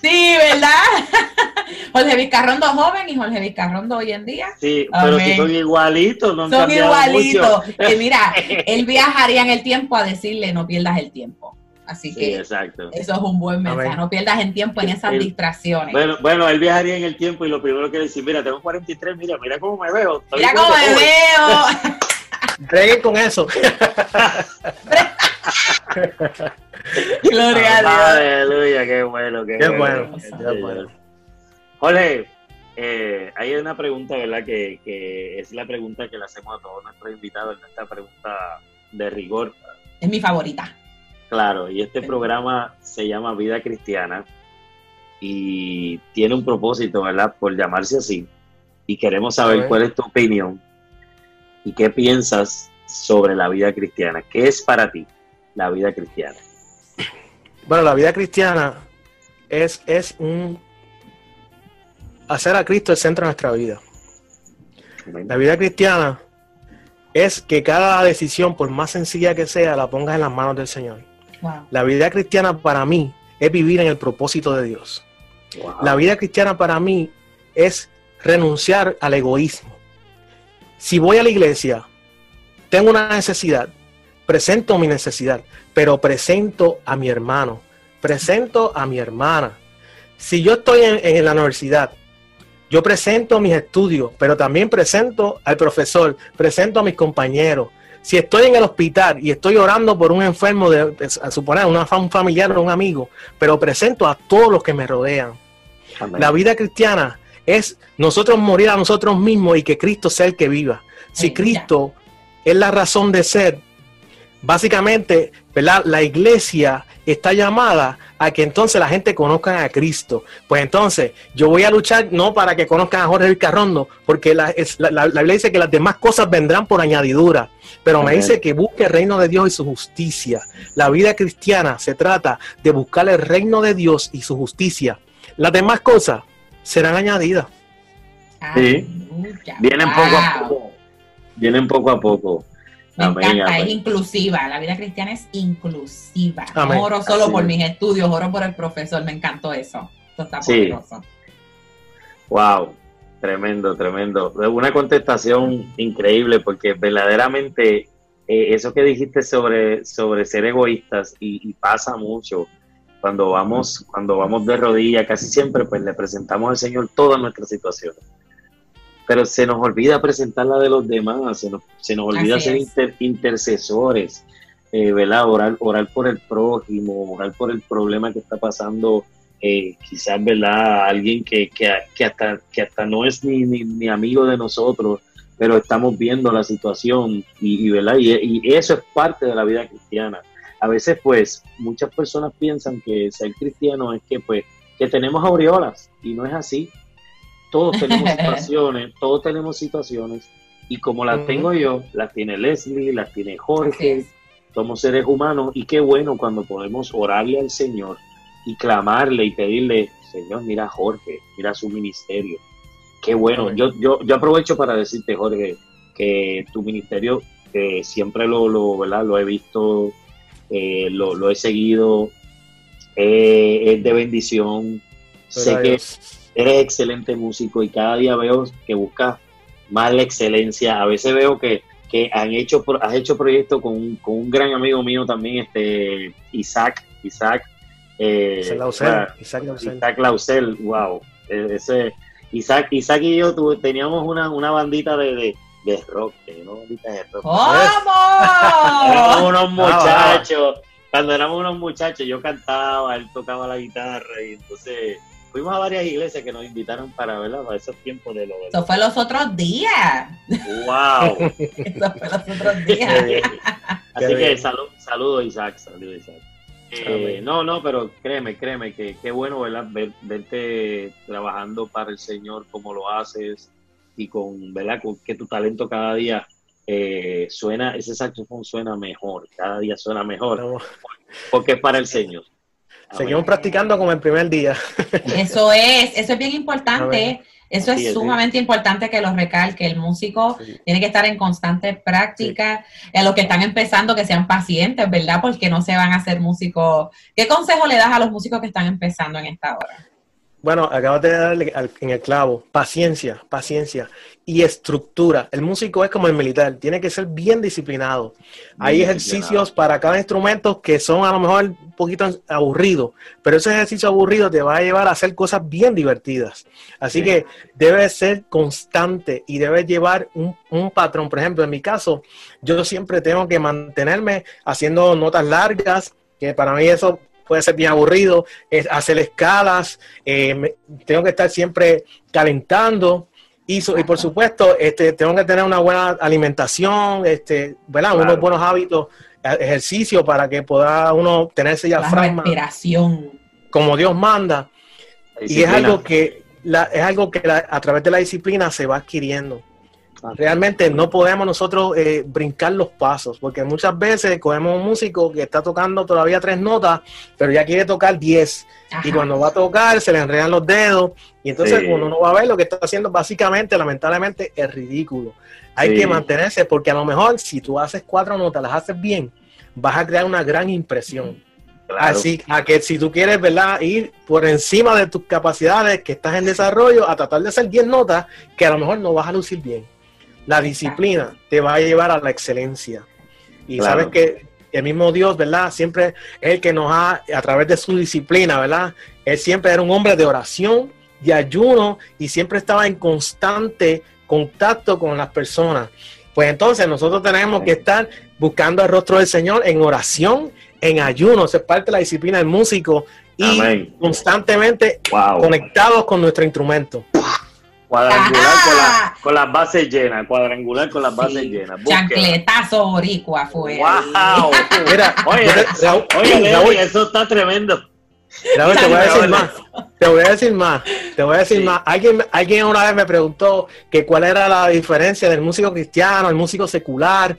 Sí, ¿verdad? Jorge Vizcarrondo joven y Jorge Vizcarrondo hoy en día. Sí, pero si son igualitos, no Son igualitos. Que mira, él viajaría en el tiempo a decirle no pierdas el tiempo. Así que exacto. eso es un buen mensaje. No pierdas el tiempo en esas distracciones. Bueno, bueno, él viajaría en el tiempo y lo primero que decir, mira, tengo 43, mira, mira cómo me veo. mira cómo me veo. Breguen con eso. Gloria a Dios. Aleluya, qué bueno, qué, bueno. Jorge, eh, hay una pregunta, ¿verdad? Que, que, es la pregunta que le hacemos a todos nuestros invitados, esta pregunta de rigor. Es mi favorita. Claro, y este programa se llama Vida Cristiana y tiene un propósito, ¿verdad? Por llamarse así. Y queremos saber cuál es tu opinión y qué piensas sobre la vida cristiana. ¿Qué es para ti la vida cristiana? Bueno, la vida cristiana es, es un hacer a Cristo el centro de nuestra vida. La vida cristiana es que cada decisión, por más sencilla que sea, la pongas en las manos del Señor. La vida cristiana para mí es vivir en el propósito de Dios. La vida cristiana para mí es renunciar al egoísmo. Si voy a la iglesia, tengo una necesidad, presento mi necesidad, pero presento a mi hermano, presento a mi hermana. Si yo estoy en, la universidad, yo presento mis estudios, pero también presento al profesor, presento a mis compañeros. Si estoy en el hospital y estoy orando por un enfermo, de, a suponer una, un familiar o un amigo, pero presento a todos los que me rodean. La vida cristiana es nosotros morir a nosotros mismos y que Cristo sea el que viva. Si Cristo es la razón de ser, básicamente, ¿verdad? La iglesia está llamada a que entonces la gente conozca a Cristo. Pues entonces, yo voy a luchar no para que conozcan a Jorge Vilcarrondo, porque la, la, Biblia dice que las demás cosas vendrán por añadidura, pero me dice que busque el reino de Dios y su justicia. La vida cristiana se trata de buscar el reino de Dios y su justicia. Las demás cosas serán añadidas. Sí, vienen poco a poco. Vienen poco a poco. Me encanta, es inclusiva. La vida cristiana es inclusiva. No oro solo por mis estudios, oro por el profesor. Me encantó eso. Esto está sí. Wow, tremendo, tremendo. Una contestación increíble porque verdaderamente eh, eso que dijiste sobre, sobre ser egoístas y, pasa mucho cuando vamos, cuando vamos de rodillas, casi siempre pues le presentamos al Señor todas nuestras situaciones. Pero se nos olvida presentar la de los demás, se nos, se nos olvida ser intercesores, eh, ¿verdad? Orar, orar por el prójimo, orar por el problema que está pasando, eh, quizás, ¿verdad? Alguien que, que, que, hasta, que hasta no es ni, ni, amigo de nosotros, pero estamos viendo la situación y, ¿verdad? Y, y, eso es parte de la vida cristiana. A veces, pues, muchas personas piensan que ser cristiano es que, pues, que tenemos aureolas y no es así todos tenemos situaciones, todos tenemos situaciones, y como las tengo yo, las tiene Leslie, las tiene Jorge, somos seres humanos, y qué bueno cuando podemos orarle al Señor y clamarle y pedirle, Señor, mira Jorge, mira su ministerio. Qué bueno. Yo, yo, yo aprovecho para decirte, Jorge, que tu ministerio eh, siempre lo, lo, ¿verdad? lo he visto, eh, lo, he seguido, eh, es de bendición. sé que eres excelente músico y cada día veo que buscas más la excelencia. A veces veo que, han hecho, has hecho proyectos con, un gran amigo mío también, este Isaac, Isaac. Eh, Isaac Lausel. Isaac Lausel, wow. E, ese, Isaac, Isaac y yo teníamos una, una bandita de, de, rock, ¿no? de rock. ¿Cómo? éramos unos muchachos. Cuando éramos unos muchachos, yo cantaba, él tocaba la guitarra y entonces fuimos a varias iglesias que nos invitaron para, ¿verdad? Para esos tiempos de los... Eso fue los otros días. ¡Wow! Eso fue los otros días. Así que salud, saludos Isaac, saludos Isaac. Eh, no, no, pero créeme, créeme que qué bueno, ¿verdad? verte trabajando para el Señor como lo haces y con, ¿verdad? Con que tu talento cada día eh, suena, ese saxofón suena mejor, cada día suena mejor, porque es para el Señor. Seguimos practicando como el primer día. Eso es, eso es bien importante. Eso es sumamente importante que lo recalque. El músico tiene que estar en constante práctica. A los que están empezando, que sean pacientes, ¿verdad? Porque no se van a hacer músicos. ¿Qué consejo le das a los músicos que están empezando en esta hora? Bueno, acabas de darle en el clavo. Paciencia, paciencia y estructura. El músico es como el militar, tiene que ser bien disciplinado. Hay ejercicios para cada instrumento que son a lo mejor un poquito aburridos, pero ese ejercicio aburrido te va a llevar a hacer cosas bien divertidas. Así que debe ser constante y debe llevar un, un patrón. Por ejemplo, en mi caso, yo siempre tengo que mantenerme haciendo notas largas, que para mí eso puede ser bien aburrido, es hacer escalas, eh, tengo que estar siempre calentando. Y, y, por supuesto, este, tengo que tener una buena alimentación, este, ¿verdad? unos buenos hábitos, e, ejercicio para que pueda uno tener ese diafragma. Respiración. Como Dios manda. Y es algo que, la, es algo que a través de la disciplina se va adquiriendo. Realmente no podemos nosotros eh, brincar los pasos, porque muchas veces cogemos un músico que está tocando todavía tres notas, pero ya quiere tocar diez. Y cuando va a tocar se le enredan los dedos. Y entonces uno no va a ver lo que está haciendo básicamente, lamentablemente, es ridículo. Hay que mantenerse, porque a lo mejor si tú haces cuatro notas, las haces bien, vas a crear una gran impresión. Así a que si tú quieres, ¿verdad? Ir por encima de tus capacidades que estás en desarrollo a tratar de hacer 10 notas que a lo mejor no vas a lucir bien. La disciplina te va a llevar a la excelencia. Y sabes que el mismo Dios, ¿verdad? Siempre es el que nos ha, a través de su disciplina, ¿verdad? Él siempre era un hombre de oración, de ayuno y siempre estaba en constante contacto con las personas. Pues entonces nosotros tenemos que estar buscando el rostro del Señor en oración, en ayuno, es parte de la disciplina del músico y constantemente conectados con nuestro instrumento. Cuadrangular con, las bases llenas, cuadrangular con las bases llenas. Chancletazo boricua fue. ¡Wow! Mira, oye, oye eso está tremendo. te voy a decir más. Te voy a decir más. Te voy a decir más. Alguien, alguien una vez me preguntó que cuál era la diferencia del músico cristiano, el músico secular.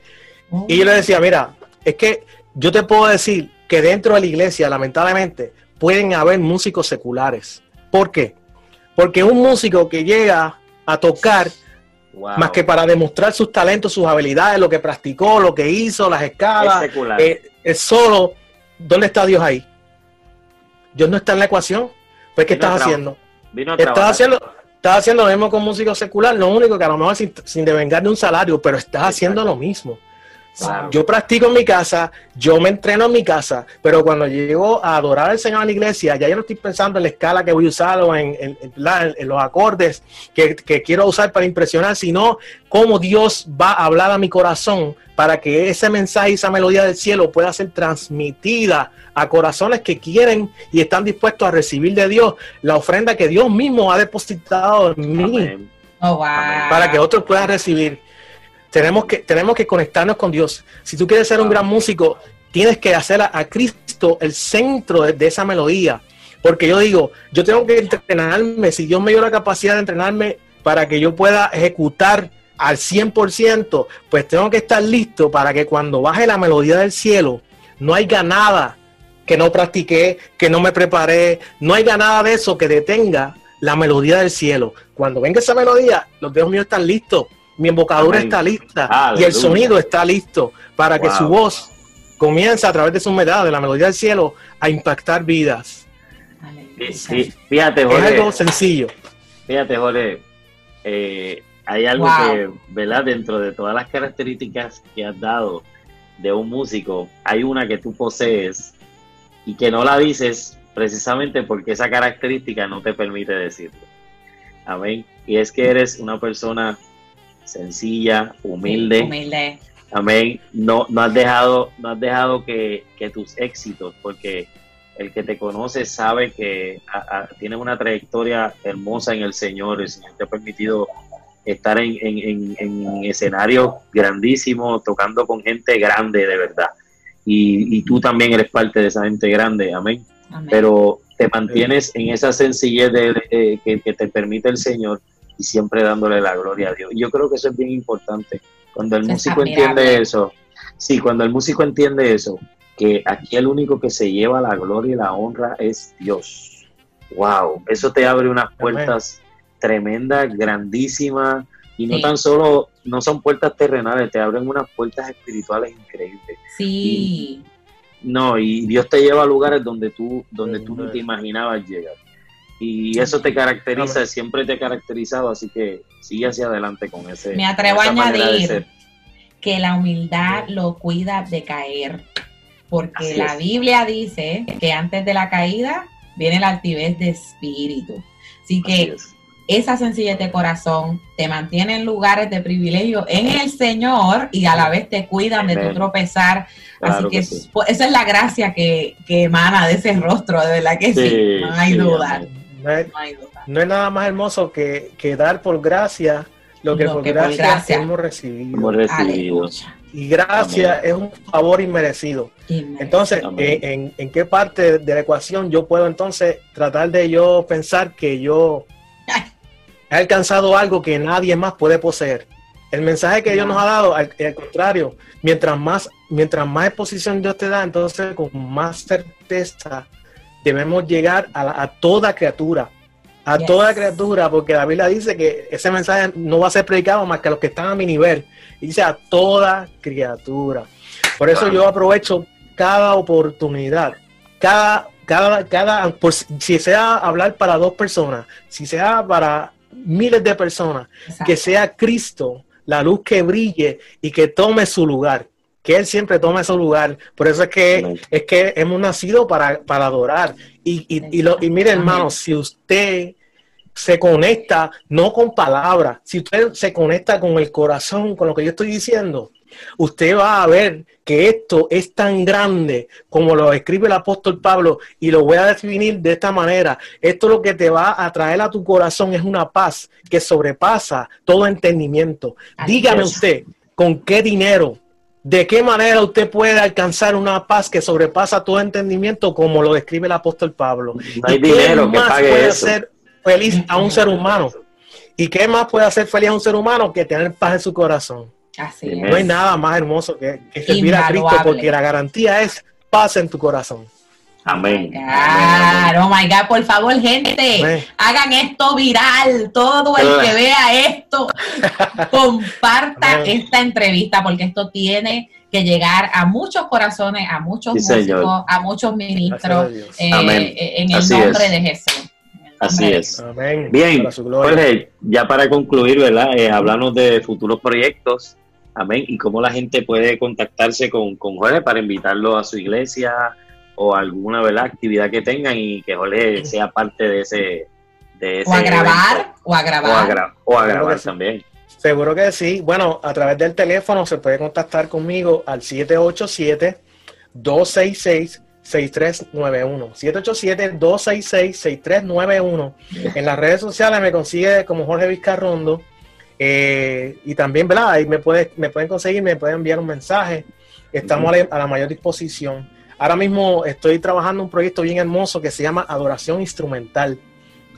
Y yo le decía, mira, es que yo te puedo decir que dentro de la iglesia, lamentablemente, pueden haber músicos seculares. ¿Por qué? Porque un músico que llega a tocar, más que para demostrar sus talentos, sus habilidades, lo que practicó, lo que hizo, las escalas, eh, es, solo, ¿dónde está Dios ahí? Dios no está en la ecuación. Pues, ¿qué estás haciendo? estás haciendo, estás haciendo lo mismo con músico secular, lo único que a lo mejor sin, sin devengar de un salario, pero estás haciendo lo mismo. Yo practico en mi casa, yo me entreno en mi casa, pero cuando llego a adorar al Señor en la iglesia, ya yo no estoy pensando en la escala que voy a usar o en, los acordes que, quiero usar para impresionar, sino cómo Dios va a hablar a mi corazón para que ese mensaje y esa melodía del cielo pueda ser transmitida a corazones que quieren y están dispuestos a recibir de Dios la ofrenda que Dios mismo ha depositado en mí. Oh, para que otros puedan recibir. Tenemos que, tenemos que conectarnos con Dios. Si tú quieres ser un gran músico, tienes que hacer a, Cristo el centro de, esa melodía. Porque yo digo, yo tengo que entrenarme, si Dios me dio la capacidad de entrenarme para que yo pueda ejecutar al 100%, pues tengo que estar listo para que cuando baje la melodía del cielo, no haya nada que no practiqué, que no me preparé, no haya nada de eso que detenga la melodía del cielo. Cuando venga esa melodía, los dedos míos están listos mi embocadura está lista y el sonido está listo para que su voz comience a través de su humedad, de la melodía del cielo, a impactar vidas. fíjate, Jorge. Es algo sencillo. Fíjate, Jorge, eh, hay algo que, ¿verdad? Dentro de todas las características que has dado de un músico, hay una que tú posees y que no la dices precisamente porque esa característica no te permite decirlo. Amén. Y es que eres una persona sencilla, humilde. Amén. No, no has dejado, no has dejado que, tus éxitos, porque el que te conoce sabe que tienes una trayectoria hermosa en el Señor. El Señor te ha permitido estar en, en, en, escenarios grandísimos, tocando con gente grande de verdad. Y, tú también eres parte de esa gente grande, amén. Pero te mantienes en esa sencillez de, que, que, te permite el Señor y siempre dándole la gloria a Dios. Yo creo que eso es bien importante. Cuando el músico entiende eso, sí, cuando el músico entiende eso, que aquí el único que se lleva la gloria y la honra es Dios. Wow, eso te abre unas puertas tremendas, grandísimas, y no tan solo, no son puertas terrenales, te abren unas puertas espirituales increíbles. Sí. no, y Dios te lleva a lugares donde tú, donde tú no te imaginabas llegar y eso te caracteriza, siempre te ha caracterizado, así que sigue hacia adelante con ese. Me atrevo a añadir que la humildad lo cuida de caer, porque la Biblia dice que antes de la caída viene la altivez de espíritu. Así que esa sencillez de corazón te mantiene en lugares de privilegio en el Señor y a la vez te cuidan de tu tropezar. Así que, pues, esa es la gracia que, emana de ese rostro, de verdad que sí, no hay duda. No es, nada más hermoso que, que, dar por gracia lo que, por, gracia hemos recibido. Y gracia es un favor inmerecido. Entonces, ¿en, ¿en, qué parte de la ecuación yo puedo entonces tratar de yo pensar que yo he alcanzado algo que nadie más puede poseer? El mensaje que Dios nos ha dado, al, contrario, mientras más, mientras más exposición Dios te da, entonces con más certeza debemos llegar a, toda criatura, a toda criatura, porque la Biblia dice que ese mensaje no va a ser predicado más que a los que están a mi nivel. dice a toda criatura. Por eso yo aprovecho cada oportunidad, cada, cada, cada, por, si sea hablar para dos personas, si sea para miles de personas, que sea Cristo la luz que brille y que tome su lugar que Él siempre toma ese lugar. Por eso es que, es que hemos nacido para, adorar. Y, y, y, lo, y mire, hermano, si usted se conecta, no con palabras, si usted se conecta con el corazón, con lo que yo estoy diciendo, usted va a ver que esto es tan grande como lo escribe el apóstol Pablo y lo voy a definir de esta manera. Esto lo que te va a traer a tu corazón es una paz que sobrepasa todo entendimiento. Dígame usted, ¿con qué dinero ¿De qué manera usted puede alcanzar una paz que sobrepasa todo entendimiento, como lo describe el apóstol Pablo? No hay dinero que pague puede hacer feliz a un ser humano? ¿Y qué más puede hacer feliz a un ser humano que tener paz en su corazón? Así no hay nada más hermoso que, que servir a Cristo, porque la garantía es paz en tu corazón. Amén. Claro, oh my God, por favor, gente, hagan esto viral. Todo el que vea esto, comparta esta entrevista, porque esto tiene que llegar a muchos corazones, a muchos músicos, a muchos ministros, eh, eh, en el nombre de Jesús. Así es. Amén. Bien, Jorge, ya para concluir, ¿verdad? Eh, hablamos de futuros proyectos Amén. ¿Y cómo la gente puede contactarse con, con Jorge para invitarlo a su iglesia o alguna ¿verdad? actividad que tengan y que Jorge sea parte de ese... De ese o a grabar, o a grabar. O a, grabar también. Seguro que sí. Bueno, a través del teléfono se puede contactar conmigo al 787 266 6391 787-266-6391 en las redes sociales me consigue como Jorge Vizcarrondo eh, y también, ¿verdad? Ahí me, puede, me pueden conseguir, me pueden enviar un mensaje. Estamos a, la, mayor disposición. Ahora mismo estoy trabajando un proyecto bien hermoso que se llama Adoración Instrumental.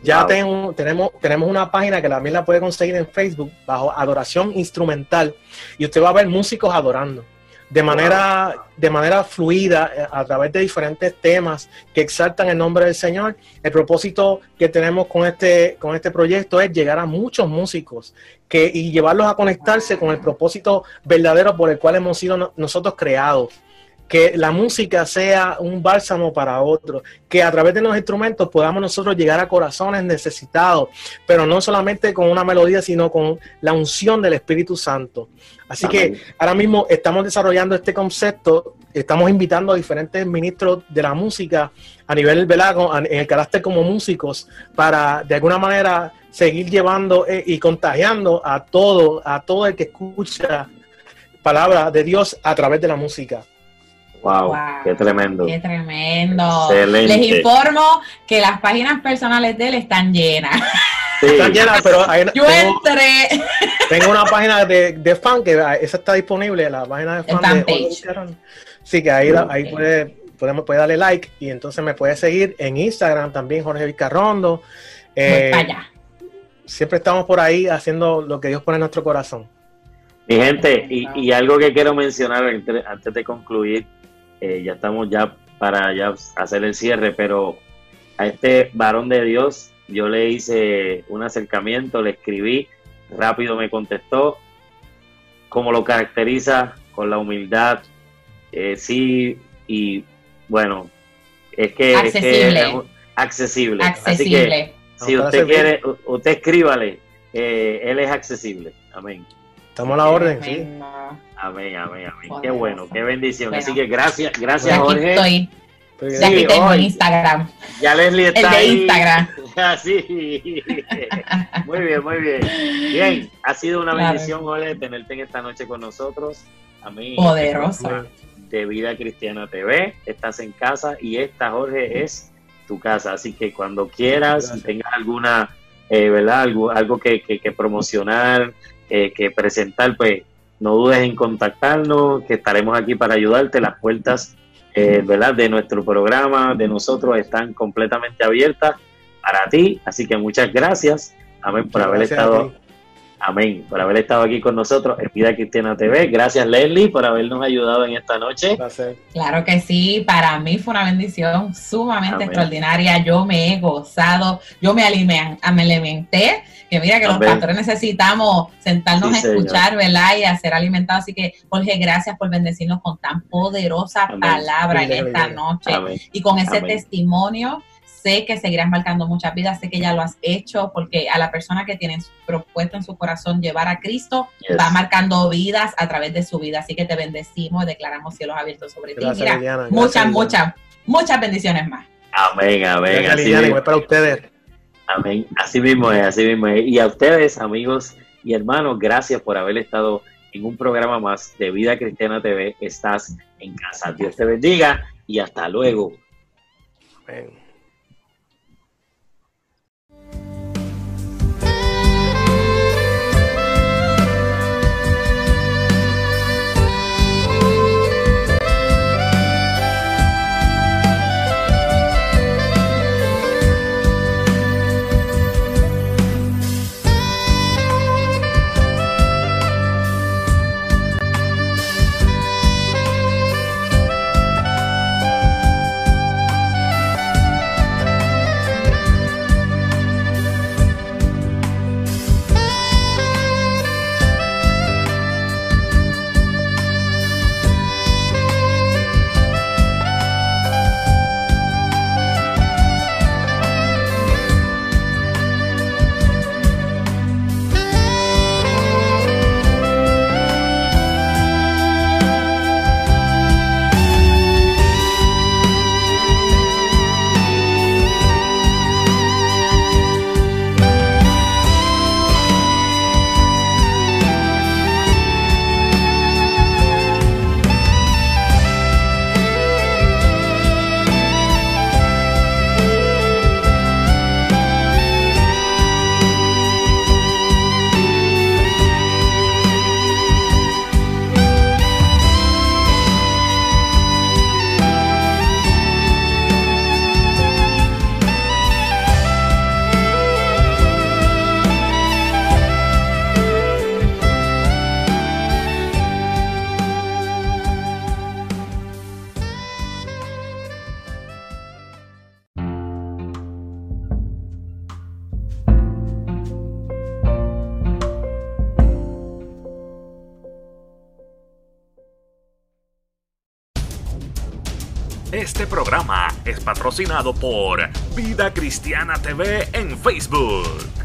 Ya tengo, tenemos, tenemos una página que también la puede conseguir en Facebook bajo Adoración Instrumental y usted va a ver músicos adorando de manera, de manera fluida eh, a través de diferentes temas que exaltan el nombre del Señor. El propósito que tenemos con este, con este proyecto es llegar a muchos músicos que, y llevarlos a conectarse con el propósito verdadero por el cual hemos sido nosotros creados que la música sea un bálsamo para otros, que a través de los instrumentos podamos nosotros llegar a corazones necesitados, pero no solamente con una melodía, sino con la unción del Espíritu Santo. Así que ahora mismo estamos desarrollando este concepto, estamos invitando a diferentes ministros de la música a nivel velago, en el carácter como músicos, para de alguna manera seguir llevando eh, y contagiando a todo, a todo el que escucha palabra de Dios a través de la música. Wow, qué tremendo. Qué tremendo. Les informo que las páginas personales de él están llenas. Están llenas, pero hay, yo tengo, entré. Tengo una página de, de, fan que esa está disponible, la página de fan. De sí, que ahí, ahí puede, podemos, puede darle like y entonces me puede seguir en Instagram también, Jorge Vizcarrondo. Eh, siempre estamos por ahí haciendo lo que Dios pone en nuestro corazón. Mi gente, y, y algo que quiero mencionar antes de concluir, eh, ya estamos ya para ya hacer el cierre, pero a este varón de Dios yo le hice un acercamiento, le escribí, rápido me contestó, como lo caracteriza con la humildad, eh, sí, y bueno, es que accesible. accesible. Así que si usted quiere, usted escríbale, eh, él es accesible. Amén. Estamos a la orden, sí. Amén, amén, amén. Qué bueno, qué bendición. Así que gracias, gracias Jorge. Estoy. ya aquí tengo Instagram. Ya Leslie está El de ahí. Instagram. sí. muy bien, muy bien. Bien, ha sido una bendición, Jorge, tenerte en esta noche con nosotros. Amén. Poderoso. De Vida Cristiana TV. Estás en casa y esta, Jorge, es tu casa. Así que cuando quieras, si tengas alguna, eh, ¿verdad? Algo, algo que, que, que promocionar, eh, que presentar, pues no dudes en contactarnos, que estaremos aquí para ayudarte. Las puertas eh, ¿verdad? de nuestro programa, de nosotros, están completamente abiertas para ti. Así que muchas gracias. Amén por haber estado. Amén, por haber estado aquí con nosotros en Vida Cristiana TV. Gracias, Leslie, por habernos ayudado en esta noche. Claro que sí, para mí fue una bendición sumamente extraordinaria. Yo me he gozado, yo me, alimenté que mira que los pastores necesitamos sentarnos a escuchar, ¿verdad? Y a ser alimentados. Así que, Jorge, gracias por bendecirnos con tan poderosa palabra en esta noche y con ese testimonio sé que seguirás marcando muchas vidas, sé que ya lo has hecho, porque a la persona que tienes propuesto en su corazón llevar a Cristo, va marcando vidas a través de su vida. Así que te bendecimos y declaramos cielos abiertos sobre ti. Mira, muchas, muchas, muchas bendiciones más. Amén, amén. Así para ustedes. Amén. Así mismo es, así mismo es. Y a ustedes, amigos y hermanos, gracias por haber estado en un programa más de Vida Cristiana TV. Estás en casa. Dios te bendiga y hasta luego. Amén. Patrocinado por Vida Cristiana TV en Facebook.